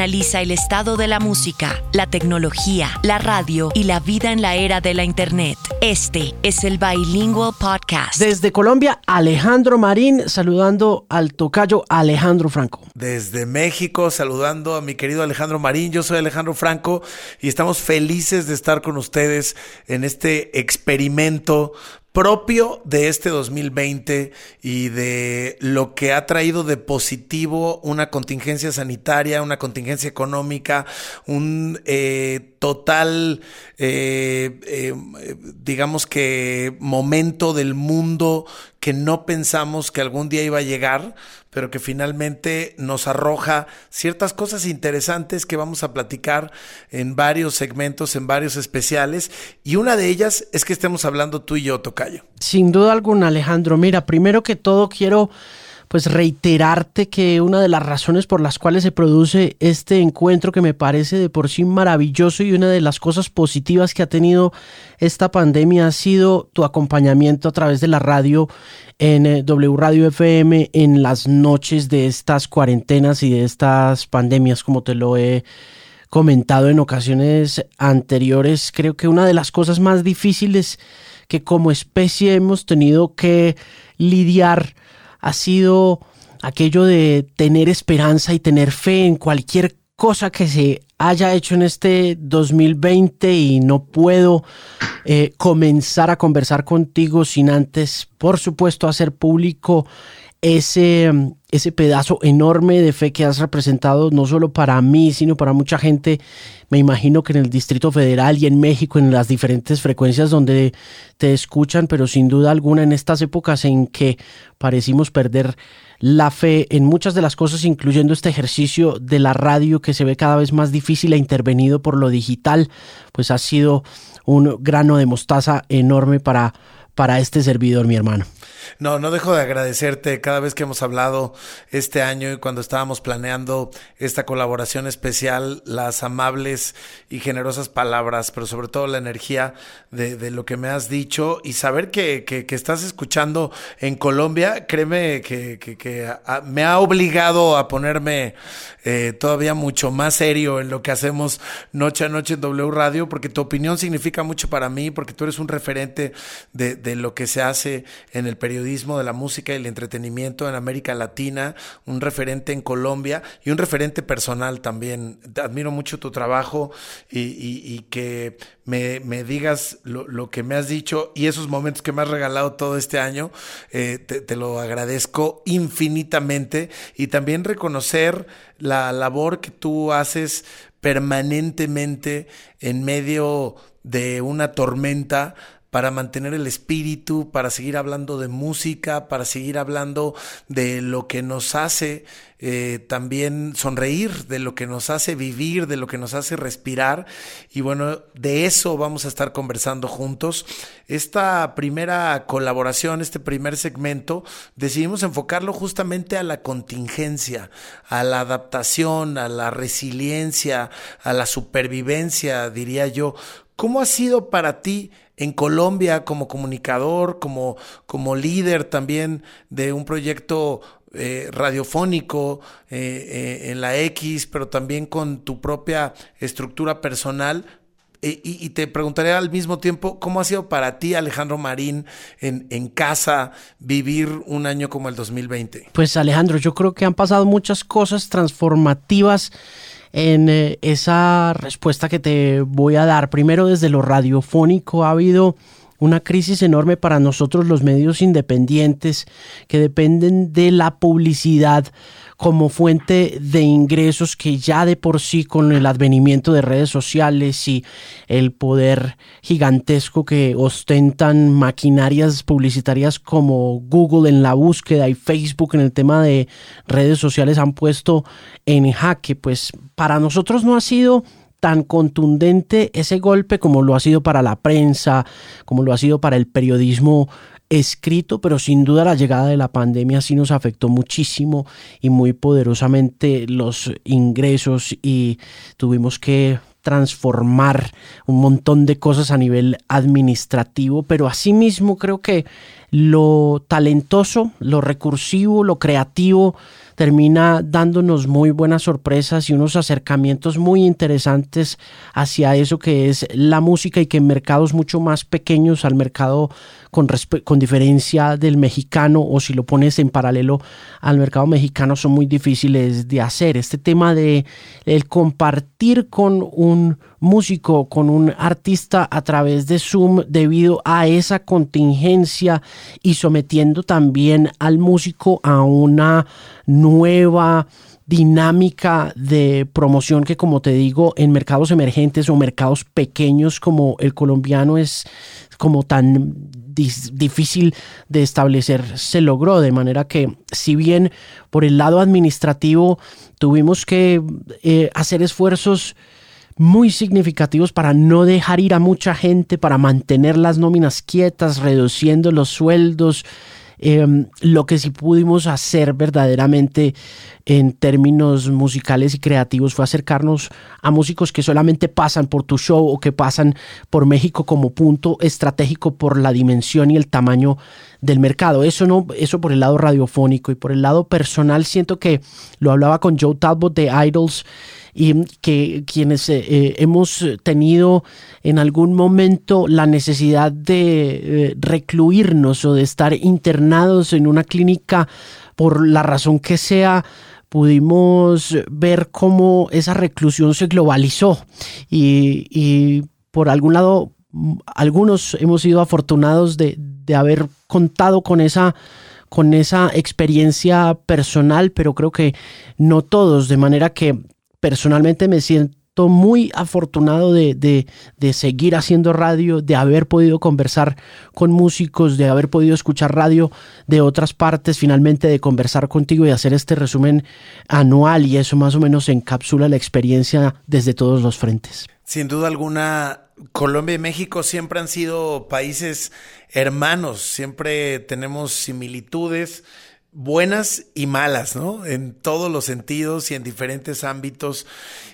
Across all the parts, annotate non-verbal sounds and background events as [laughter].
analiza el estado de la música, la tecnología, la radio y la vida en la era de la Internet. Este es el Bilingual Podcast. Desde Colombia, Alejandro Marín saludando al tocayo Alejandro Franco. Desde México, saludando a mi querido Alejandro Marín. Yo soy Alejandro Franco y estamos felices de estar con ustedes en este experimento propio de este 2020 y de lo que ha traído de positivo una contingencia sanitaria, una contingencia económica, un eh, total, eh, eh, digamos que momento del mundo que no pensamos que algún día iba a llegar, pero que finalmente nos arroja ciertas cosas interesantes que vamos a platicar en varios segmentos, en varios especiales, y una de ellas es que estemos hablando tú y yo, Tocayo. Sin duda alguna, Alejandro. Mira, primero que todo quiero pues reiterarte que una de las razones por las cuales se produce este encuentro que me parece de por sí maravilloso y una de las cosas positivas que ha tenido esta pandemia ha sido tu acompañamiento a través de la radio en eh, W Radio FM en las noches de estas cuarentenas y de estas pandemias como te lo he comentado en ocasiones anteriores. Creo que una de las cosas más difíciles que como especie hemos tenido que lidiar ha sido aquello de tener esperanza y tener fe en cualquier cosa que se haya hecho en este 2020 y no puedo eh, comenzar a conversar contigo sin antes, por supuesto, hacer público ese, ese pedazo enorme de fe que has representado, no solo para mí, sino para mucha gente. Me imagino que en el Distrito Federal y en México, en las diferentes frecuencias donde te escuchan, pero sin duda alguna en estas épocas en que parecimos perder la fe en muchas de las cosas, incluyendo este ejercicio de la radio que se ve cada vez más difícil e intervenido por lo digital, pues ha sido un grano de mostaza enorme para, para este servidor, mi hermano. No, no dejo de agradecerte cada vez que hemos hablado este año y cuando estábamos planeando esta colaboración especial, las amables y generosas palabras, pero sobre todo la energía de, lo que me has dicho y saber que, estás escuchando en Colombia, créeme que, me ha obligado a ponerme eh, todavía mucho más serio en lo que hacemos noche a noche en W Radio, porque tu opinión significa mucho para mí, porque tú eres un referente de, de lo que se hace en el periodismo de la música y el entretenimiento en América Latina, un referente en Colombia y un referente personal también. Admiro mucho tu trabajo y, que me, digas lo, que me has dicho y esos momentos que me has regalado todo este año, eh, te, lo agradezco infinitamente y también reconocer la labor que tú haces permanentemente en medio de una tormenta para mantener el espíritu, para seguir hablando de música, para seguir hablando de lo que nos hace eh, también sonreír, de lo que nos hace vivir, de lo que nos hace respirar. Y bueno, de eso vamos a estar conversando juntos. Esta primera colaboración, este primer segmento, decidimos enfocarlo justamente a la contingencia, a la adaptación, a la resiliencia, a la supervivencia, diría yo. ¿Cómo ha sido para ti en Colombia como comunicador, como, como líder también de un proyecto eh, radiofónico eh, eh, en la X, pero también con tu propia estructura personal. Y, te preguntaré al mismo tiempo, ¿cómo ha sido para ti, Alejandro Marín, en, en, casa, vivir un año como el 2020? Pues Alejandro, yo creo que han pasado muchas cosas transformativas en eh, esa respuesta que te voy a dar. Primero, desde lo radiofónico ha habido una crisis enorme para nosotros los medios independientes que dependen de la publicidad como fuente de ingresos que ya de por sí con el advenimiento de redes sociales y el poder gigantesco que ostentan maquinarias publicitarias como Google en la búsqueda y Facebook en el tema de redes sociales han puesto en jaque, pues para nosotros no ha sido tan contundente ese golpe como lo ha sido para la prensa, como lo ha sido para el periodismo escrito, pero sin duda la llegada de la pandemia sí nos afectó muchísimo y muy poderosamente los ingresos y tuvimos que transformar un montón de cosas a nivel administrativo, pero asimismo creo que lo talentoso, lo recursivo, lo creativo termina dándonos muy buenas sorpresas y unos acercamientos muy interesantes hacia eso que es la música y que en mercados mucho más pequeños al mercado con, con diferencia del mexicano o si lo pones en paralelo al mercado mexicano son muy difíciles de hacer. Este tema de el compartir con un músico, con un artista a través de Zoom debido a esa contingencia y sometiendo también al músico a una nueva dinámica de promoción que como te digo en mercados emergentes o mercados pequeños como el colombiano es como tan difícil de establecer se logró. De manera que si bien por el lado administrativo tuvimos que eh, hacer esfuerzos muy significativos para no dejar ir a mucha gente, para mantener las nóminas quietas, reduciendo los sueldos, Em, lo que sí pudimos hacer verdaderamente en términos musicales y creativos fue acercarnos a músicos que solamente pasan por tu show o que pasan por México como punto estratégico por la dimensión y el tamaño del mercado. Eso no, eso por el lado radiofónico y por el lado personal siento que lo hablaba con Joe Talbot de Idols y que quienes eh, eh, hemos tenido en algún momento la necesidad de eh, recluirnos o de estar internados en una clínica por la razón que sea, pudimos ver cómo esa reclusión se globalizó. Y, y por algún lado algunos hemos sido afortunados de, de haber contado con esa con esa experiencia personal, pero creo que no todos, de manera que personalmente me siento muy afortunado de, de, seguir haciendo radio, de haber podido conversar con músicos, de haber podido escuchar radio de otras partes, finalmente de conversar contigo y hacer este resumen anual y eso más o menos encapsula la experiencia desde todos los frentes. Sin duda alguna, Colombia y México siempre han sido países hermanos, siempre tenemos similitudes buenas y malas, ¿no? En todos los sentidos y en diferentes ámbitos.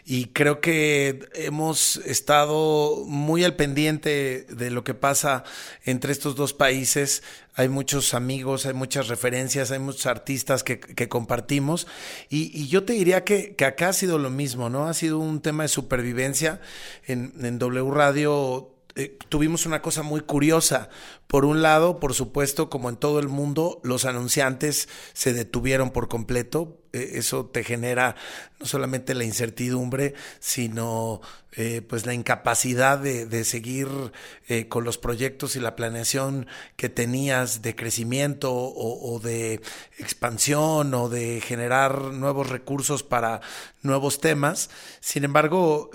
Y creo que hemos estado muy al pendiente de lo que pasa entre estos dos países. Hay muchos amigos, hay muchas referencias, hay muchos artistas que, compartimos. Y, yo te diría que, acá ha sido lo mismo, ¿no? Ha sido un tema de supervivencia. En, en W Radio eh, tuvimos una cosa muy curiosa. Por un lado, por supuesto, como en todo el mundo, los anunciantes se detuvieron por completo. Eh, eso te genera no solamente la incertidumbre, sino eh, pues la incapacidad de, seguir con los proyectos y la planeación que tenías de crecimiento o, o, de expansión o de generar nuevos recursos para nuevos temas. Sin embargo,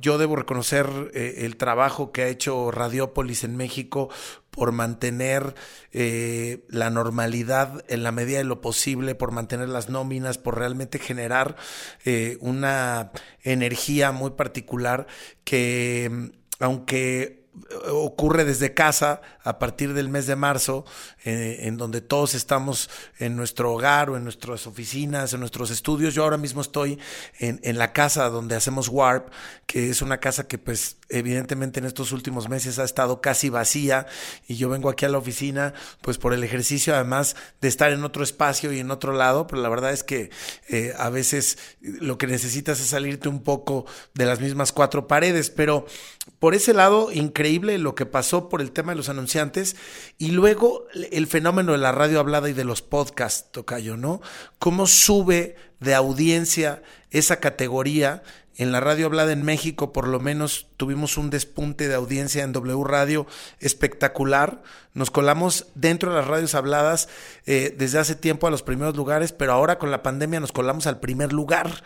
yo debo reconocer el trabajo que ha hecho Radiópolis en México por mantener eh, la normalidad en la medida de lo posible, por mantener las nóminas, por realmente generar eh, una energía muy particular que aunque ocurre desde casa a partir del mes de marzo, eh, en donde todos estamos en nuestro hogar o en nuestras oficinas, en nuestros estudios. Yo ahora mismo estoy en, en, la casa donde hacemos Warp, que es una casa que pues evidentemente en estos últimos meses ha estado casi vacía y yo vengo aquí a la oficina pues por el ejercicio además de estar en otro espacio y en otro lado, pero la verdad es que eh, a veces lo que necesitas es salirte un poco de las mismas cuatro paredes, pero por ese lado increíble lo que pasó por el tema de los anunciantes y luego el fenómeno de la radio hablada y de los podcasts, Tocayo, ¿no? Cómo sube de audiencia esa categoría en la radio hablada en México por lo menos tuvimos un despunte de audiencia en W Radio espectacular. Nos colamos dentro de las radios habladas eh, desde hace tiempo a los primeros lugares, pero ahora con la pandemia nos colamos al primer lugar.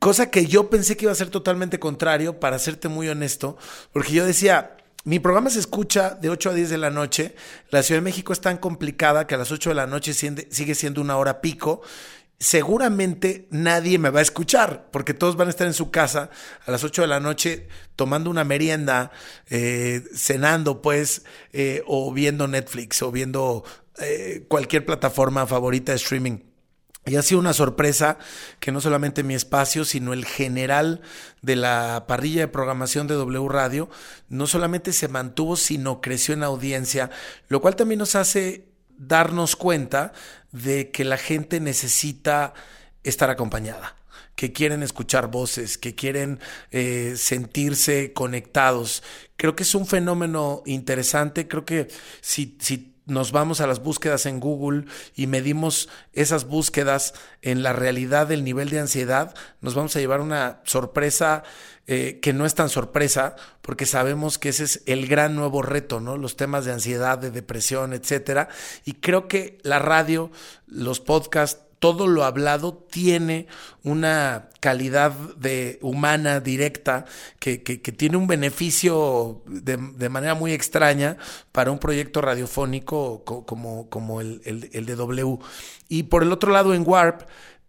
Cosa que yo pensé que iba a ser totalmente contrario, para serte muy honesto, porque yo decía, mi programa se escucha de 8 a 10 de la noche. La Ciudad de México es tan complicada que a las 8 de la noche sigue siendo una hora pico seguramente nadie me va a escuchar, porque todos van a estar en su casa a las 8 de la noche tomando una merienda, eh, cenando, pues, eh, o viendo Netflix, o viendo eh, cualquier plataforma favorita de streaming. Y ha sido una sorpresa que no solamente mi espacio, sino el general de la parrilla de programación de W Radio, no solamente se mantuvo, sino creció en audiencia, lo cual también nos hace darnos cuenta de que la gente necesita estar acompañada que quieren escuchar voces, que quieren eh, sentirse conectados. Creo que es un fenómeno interesante. Creo que si, si nos vamos a las búsquedas en Google y medimos esas búsquedas en la realidad del nivel de ansiedad, nos vamos a llevar una sorpresa eh, que no es tan sorpresa, porque sabemos que ese es el gran nuevo reto, ¿no? Los temas de ansiedad, de depresión, etcétera. Y creo que la radio, los podcasts, todo lo hablado tiene una calidad de humana directa que, tiene un beneficio de, manera muy extraña para un proyecto radiofónico como, como el, el de W. Y por el otro lado, en Warp,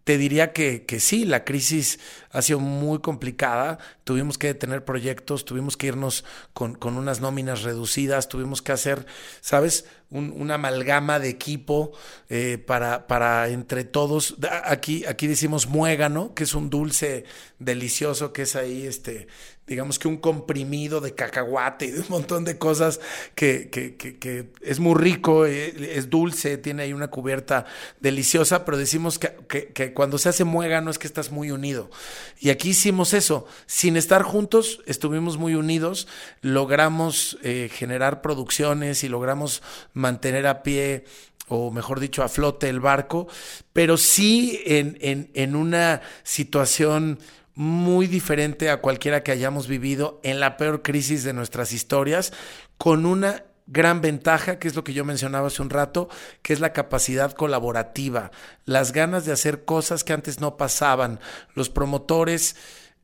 te diría que, que, sí, la crisis ha sido muy complicada. Tuvimos que detener proyectos, tuvimos que irnos con, con unas nóminas reducidas, tuvimos que hacer, ¿sabes? Un, una amalgama de equipo eh, para, para entre todos. Aquí, aquí decimos muégano, que es un dulce delicioso que es ahí, este, digamos que un comprimido de cacahuate y de un montón de cosas que, que, que, es muy rico, eh, es dulce, tiene ahí una cubierta deliciosa, pero decimos que, cuando se hace muégano es que estás muy unido. Y aquí hicimos eso, sin estar juntos, estuvimos muy unidos, logramos eh, generar producciones y logramos mantener a pie o mejor dicho, a flote el barco, pero sí en, en, en una situación muy diferente a cualquiera que hayamos vivido en la peor crisis de nuestras historias, con una gran ventaja, que es lo que yo mencionaba hace un rato, que es la capacidad colaborativa, las ganas de hacer cosas que antes no pasaban, los promotores,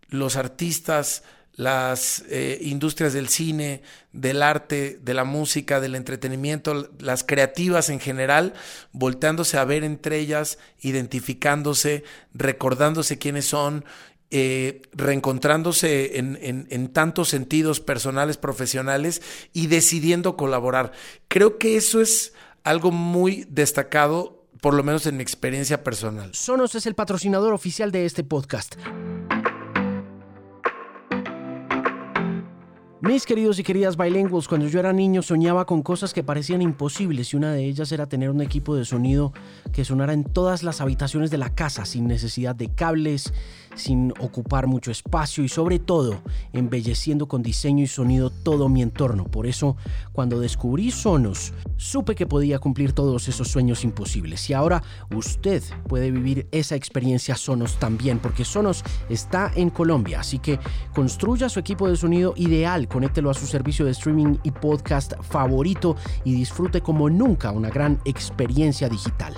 los artistas, las eh, industrias del cine, del arte, de la música, del entretenimiento, las creativas en general, volteándose a ver entre ellas, identificándose, recordándose quiénes son eh, reencontrándose en, tantos sentidos personales, profesionales y decidiendo colaborar. Creo que eso es algo muy destacado, por lo menos en mi experiencia personal. Sonos es el patrocinador oficial de este podcast. Mis queridos y queridas bilingües, cuando yo era niño soñaba con cosas que parecían imposibles y una de ellas era tener un equipo de sonido que sonara en todas las habitaciones de la casa sin necesidad de cables, sin ocupar mucho espacio y sobre todo embelleciendo con diseño y sonido todo mi entorno. Por eso, cuando descubrí Sonos, supe que podía cumplir todos esos sueños imposibles. Y ahora usted puede vivir esa experiencia Sonos también, porque Sonos está en Colombia. Así que construya su equipo de sonido ideal, conéctelo a su servicio de streaming y podcast favorito y disfrute como nunca una gran experiencia digital.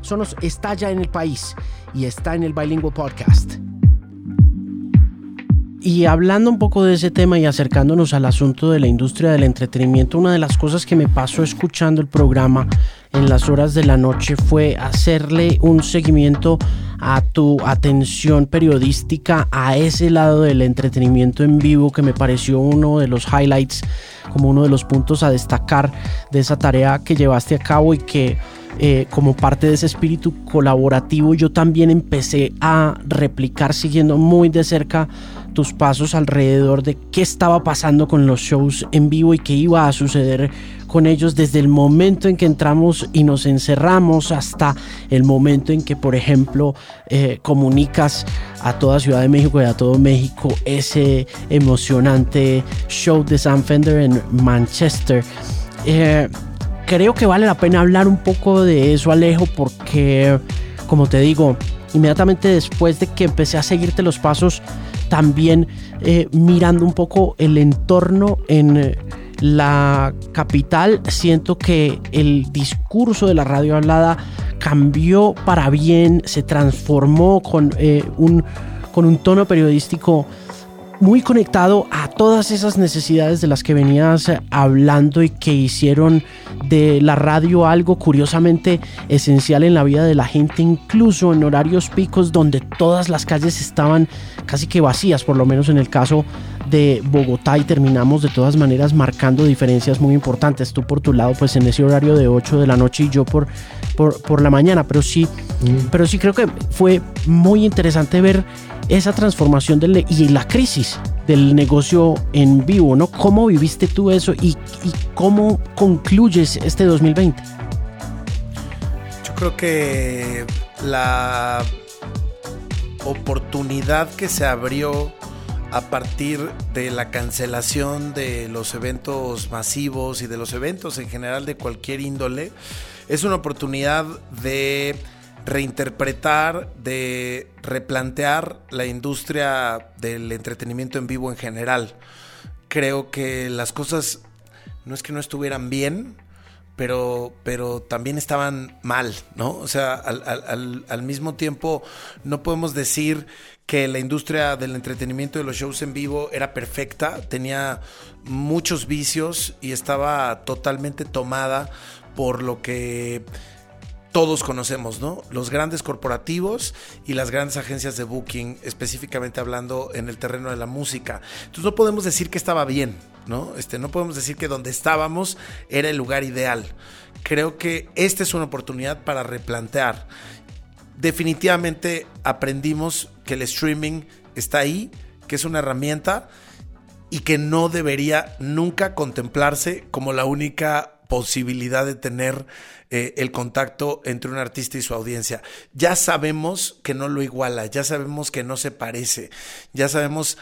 Sonos está ya en el país y está en el Bilingual Podcast. Y hablando un poco de ese tema y acercándonos al asunto de la industria del entretenimiento, una de las cosas que me pasó escuchando el programa en las horas de la noche fue hacerle un seguimiento a tu atención periodística a ese lado del entretenimiento en vivo que me pareció uno de los highlights, como uno de los puntos a destacar de esa tarea que llevaste a cabo y que eh, como parte de ese espíritu colaborativo yo también empecé a replicar siguiendo muy de cerca tus pasos alrededor de qué estaba pasando con los shows en vivo y qué iba a suceder con ellos desde el momento en que entramos y nos encerramos hasta el momento en que, por ejemplo, eh, comunicas a toda Ciudad de México y a todo México ese emocionante show de Sam Fender en Manchester. Eh, creo que vale la pena hablar un poco de eso, Alejo, porque, como te digo, inmediatamente después de que empecé a seguirte los pasos, también eh, mirando un poco el entorno en eh, la capital, siento que el discurso de la radio hablada cambió para bien, se transformó con, eh, un, con un tono periodístico muy conectado a todas esas necesidades de las que venías hablando y que hicieron de la radio algo curiosamente esencial en la vida de la gente, incluso en horarios picos donde todas las calles estaban casi que vacías, por lo menos en el caso de Bogotá y terminamos de todas maneras marcando diferencias muy importantes. Tú por tu lado, pues en ese horario de 8 de la noche y yo por, por, la mañana, pero sí, mm. pero sí creo que fue muy interesante ver esa transformación del, y la crisis del negocio en vivo, ¿no? ¿Cómo viviste tú eso y, y cómo concluyes este 2020? Yo creo que la oportunidad que se abrió a partir de la cancelación de los eventos masivos y de los eventos en general de cualquier índole, es una oportunidad de reinterpretar, de replantear la industria del entretenimiento en vivo en general. Creo que las cosas no es que no estuvieran bien, pero, pero también estaban mal, ¿no? O sea, al, al mismo tiempo no podemos decir que la industria del entretenimiento de los shows en vivo era perfecta, tenía muchos vicios y estaba totalmente tomada por lo que todos conocemos, ¿no? Los grandes corporativos y las grandes agencias de booking, específicamente hablando en el terreno de la música. Entonces no podemos decir que estaba bien, ¿no? Este, no podemos decir que donde estábamos era el lugar ideal. Creo que esta es una oportunidad para replantear definitivamente aprendimos que el streaming está ahí, que es una herramienta y que no debería nunca contemplarse como la única posibilidad de tener eh, el contacto entre un artista y su audiencia. Ya sabemos que no lo iguala, ya sabemos que no se parece, ya sabemos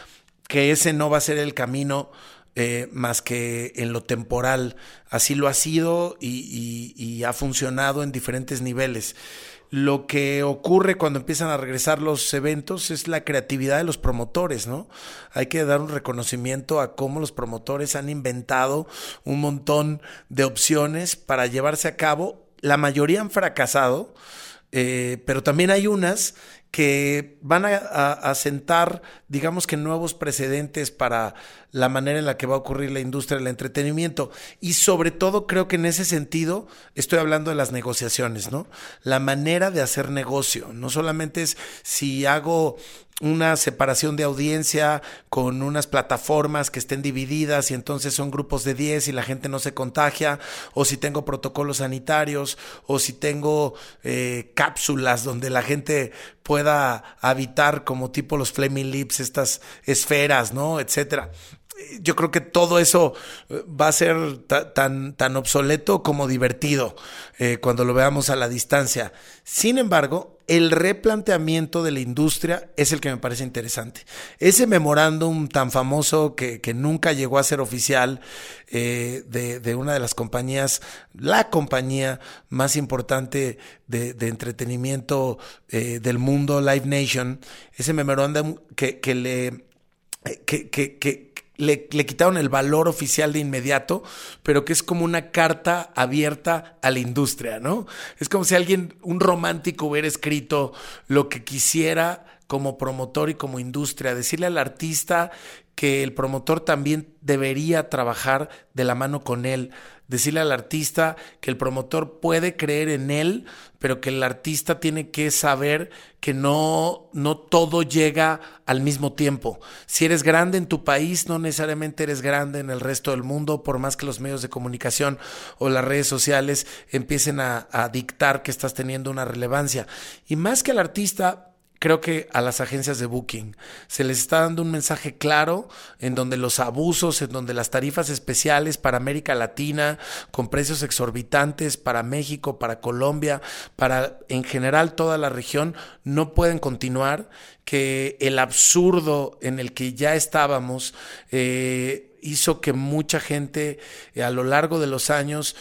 que ese no va a ser el camino eh, más que en lo temporal. Así lo ha sido y ha funcionado en diferentes niveles. Lo que ocurre cuando empiezan a regresar los eventos es la creatividad de los promotores, ¿no? Hay que dar un reconocimiento a cómo los promotores han inventado un montón de opciones para llevarse a cabo. La mayoría han fracasado, eh, pero también hay unas que van a, sentar, digamos que nuevos precedentes para la manera en la que va a ocurrir la industria del entretenimiento. Y sobre todo creo que en ese sentido estoy hablando de las negociaciones, ¿no? La manera de hacer negocio. No solamente es si hago una separación de audiencia con unas plataformas que estén divididas y entonces son grupos de 10 y la gente no se contagia, o si tengo protocolos sanitarios, o si tengo eh, cápsulas donde la gente pueda habitar como tipo los Flaming Lips, estas esferas, ¿no? Etcétera yo creo que todo eso eh, va a ser tan, tan obsoleto como divertido eh, cuando lo veamos a la distancia. Sin embargo, el replanteamiento de la industria es el que me parece interesante. Ese memorándum tan famoso que, nunca llegó a ser oficial eh, de, una de las compañías, la compañía más importante de, entretenimiento del mundo, Live Nation, ese memorándum que, que le... que, que, le, quitaron el valor oficial de inmediato, pero que es como una carta abierta a la industria, ¿no? Es como si alguien, un romántico, hubiera escrito lo que quisiera como promotor y como industria, decirle al artista que el promotor también debería trabajar de la mano con él, decirle al artista que el promotor puede creer en él, pero que el artista tiene que saber que no, no todo llega al mismo tiempo. Si eres grande en tu país, no necesariamente eres grande en el resto del mundo, por más que los medios de comunicación o las redes sociales empiecen a, a dictar que estás teniendo una relevancia. Y más que al artista, creo que a las agencias de booking. Se les está dando un mensaje claro en donde los abusos, en donde las tarifas especiales para América Latina, con precios exorbitantes para México, para Colombia, para en general toda la región, no pueden continuar, que el absurdo en el que ya estábamos eh, hizo que mucha gente eh, a lo largo de los años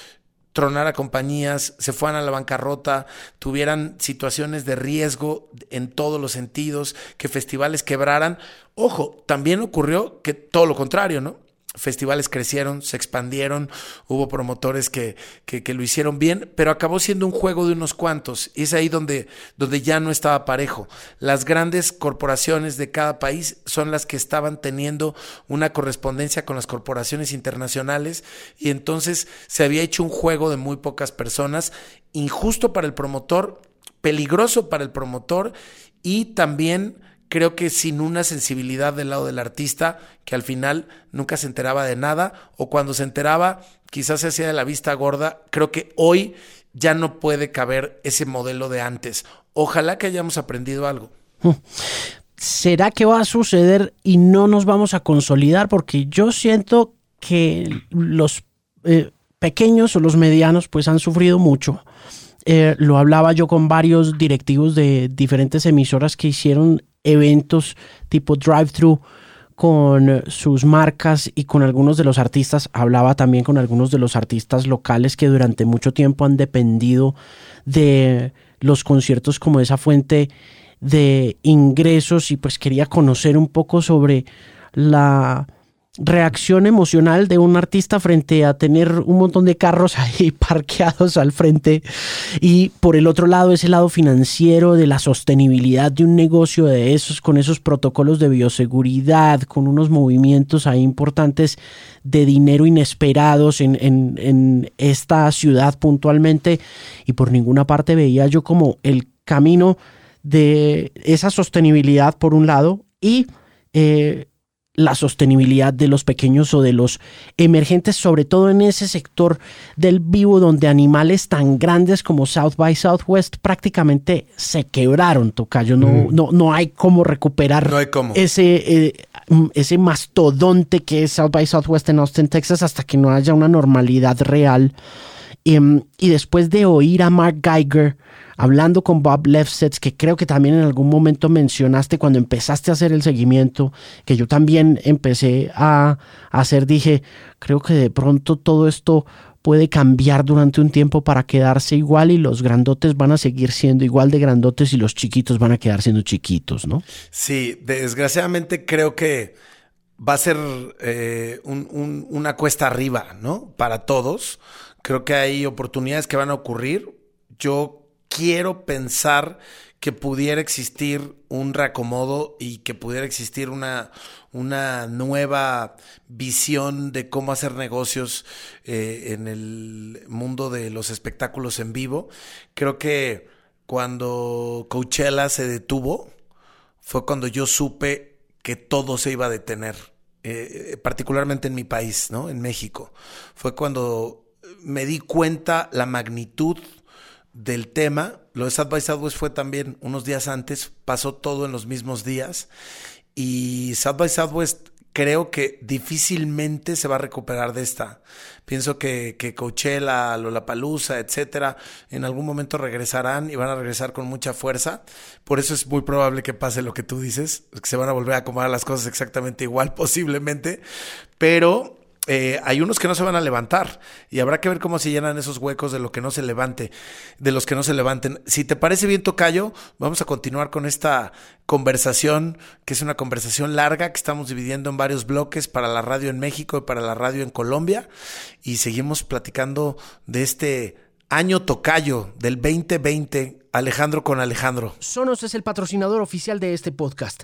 tronara compañías, se fueran a la bancarrota, tuvieran situaciones de riesgo en todos los sentidos, que festivales quebraran. Ojo, también ocurrió que todo lo contrario, ¿no? Festivales crecieron, se expandieron, hubo promotores que, que, lo hicieron bien, pero acabó siendo un juego de unos cuantos. Y es ahí donde, donde ya no estaba parejo. Las grandes corporaciones de cada país son las que estaban teniendo una correspondencia con las corporaciones internacionales y entonces se había hecho un juego de muy pocas personas, injusto para el promotor, peligroso para el promotor y también creo que sin una sensibilidad del lado del artista, que al final nunca se enteraba de nada, o cuando se enteraba, quizás se hacía de la vista gorda, creo que hoy ya no puede caber ese modelo de antes. Ojalá que hayamos aprendido algo. ¿Será que va a suceder y no nos vamos a consolidar? Porque yo siento que los eh, pequeños o los medianos pues han sufrido mucho. Eh, lo hablaba yo con varios directivos de diferentes emisoras que hicieron eventos tipo drive-thru con sus marcas y con algunos de los artistas. Hablaba también con algunos de los artistas locales que durante mucho tiempo han dependido de los conciertos como esa fuente de ingresos y pues quería conocer un poco sobre la reacción emocional de un artista frente a tener un montón de carros [laughs] ahí parqueados al frente y por el otro lado ese lado financiero de la sostenibilidad de un negocio de esos con esos protocolos de bioseguridad con unos movimientos ahí importantes de dinero inesperados en, en, en esta ciudad puntualmente. Y por ninguna parte veía yo como el camino de esa sostenibilidad por un lado y eh, la sostenibilidad de los pequeños o de los emergentes, sobre todo en ese sector del vivo donde animales tan grandes como South by Southwest prácticamente se quebraron, Tocayo. No, no, no hay cómo recuperar ese, eh, ese mastodonte que es South by Southwest en Austin, Texas, hasta que no haya una normalidad real. y, y después de oír a Mark Geiger, hablando con Bob Lefsetz, que creo que también en algún momento mencionaste cuando empezaste a hacer el seguimiento, que yo también empecé a, hacer, dije, creo que de pronto todo esto puede cambiar durante un tiempo para quedarse igual y los grandotes van a seguir siendo igual de grandotes y los chiquitos van a quedar siendo chiquitos, ¿no? Sí, desgraciadamente creo que va a ser eh, una cuesta arriba, ¿no? Para todos. Creo que hay oportunidades que van a ocurrir. Yo quiero pensar que pudiera existir un reacomodo y que pudiera existir una, una nueva visión de cómo hacer negocios eh, en el mundo de los espectáculos en vivo. Creo que cuando Coachella se detuvo, fue cuando yo supe que todo se iba a detener, eh, particularmente en mi país, ¿no? En México. Fue cuando me di cuenta la magnitud del tema. Lo de South by Southwest fue también unos días antes, pasó todo en los mismos días. Y South by Southwest creo que difícilmente se va a recuperar de esta. Pienso que, que Coachella, Lollapalooza, etcétera, en algún momento regresarán y van a regresar con mucha fuerza. Por eso es muy probable que pase lo que tú dices, que se van a volver a acomodar las cosas exactamente igual, [laughs] posiblemente. Pero eh, hay unos que no se van a levantar y habrá que ver cómo se llenan esos huecos de lo que no se levante, de los que no se levanten. Si te parece bien, Tocayo, vamos a continuar con esta conversación, que es una conversación larga que estamos dividiendo en varios bloques para la radio en México y para la radio en Colombia. Y seguimos platicando de este año Tocayo del 2020, Alejandro con Alejandro. Sonos es el patrocinador oficial de este podcast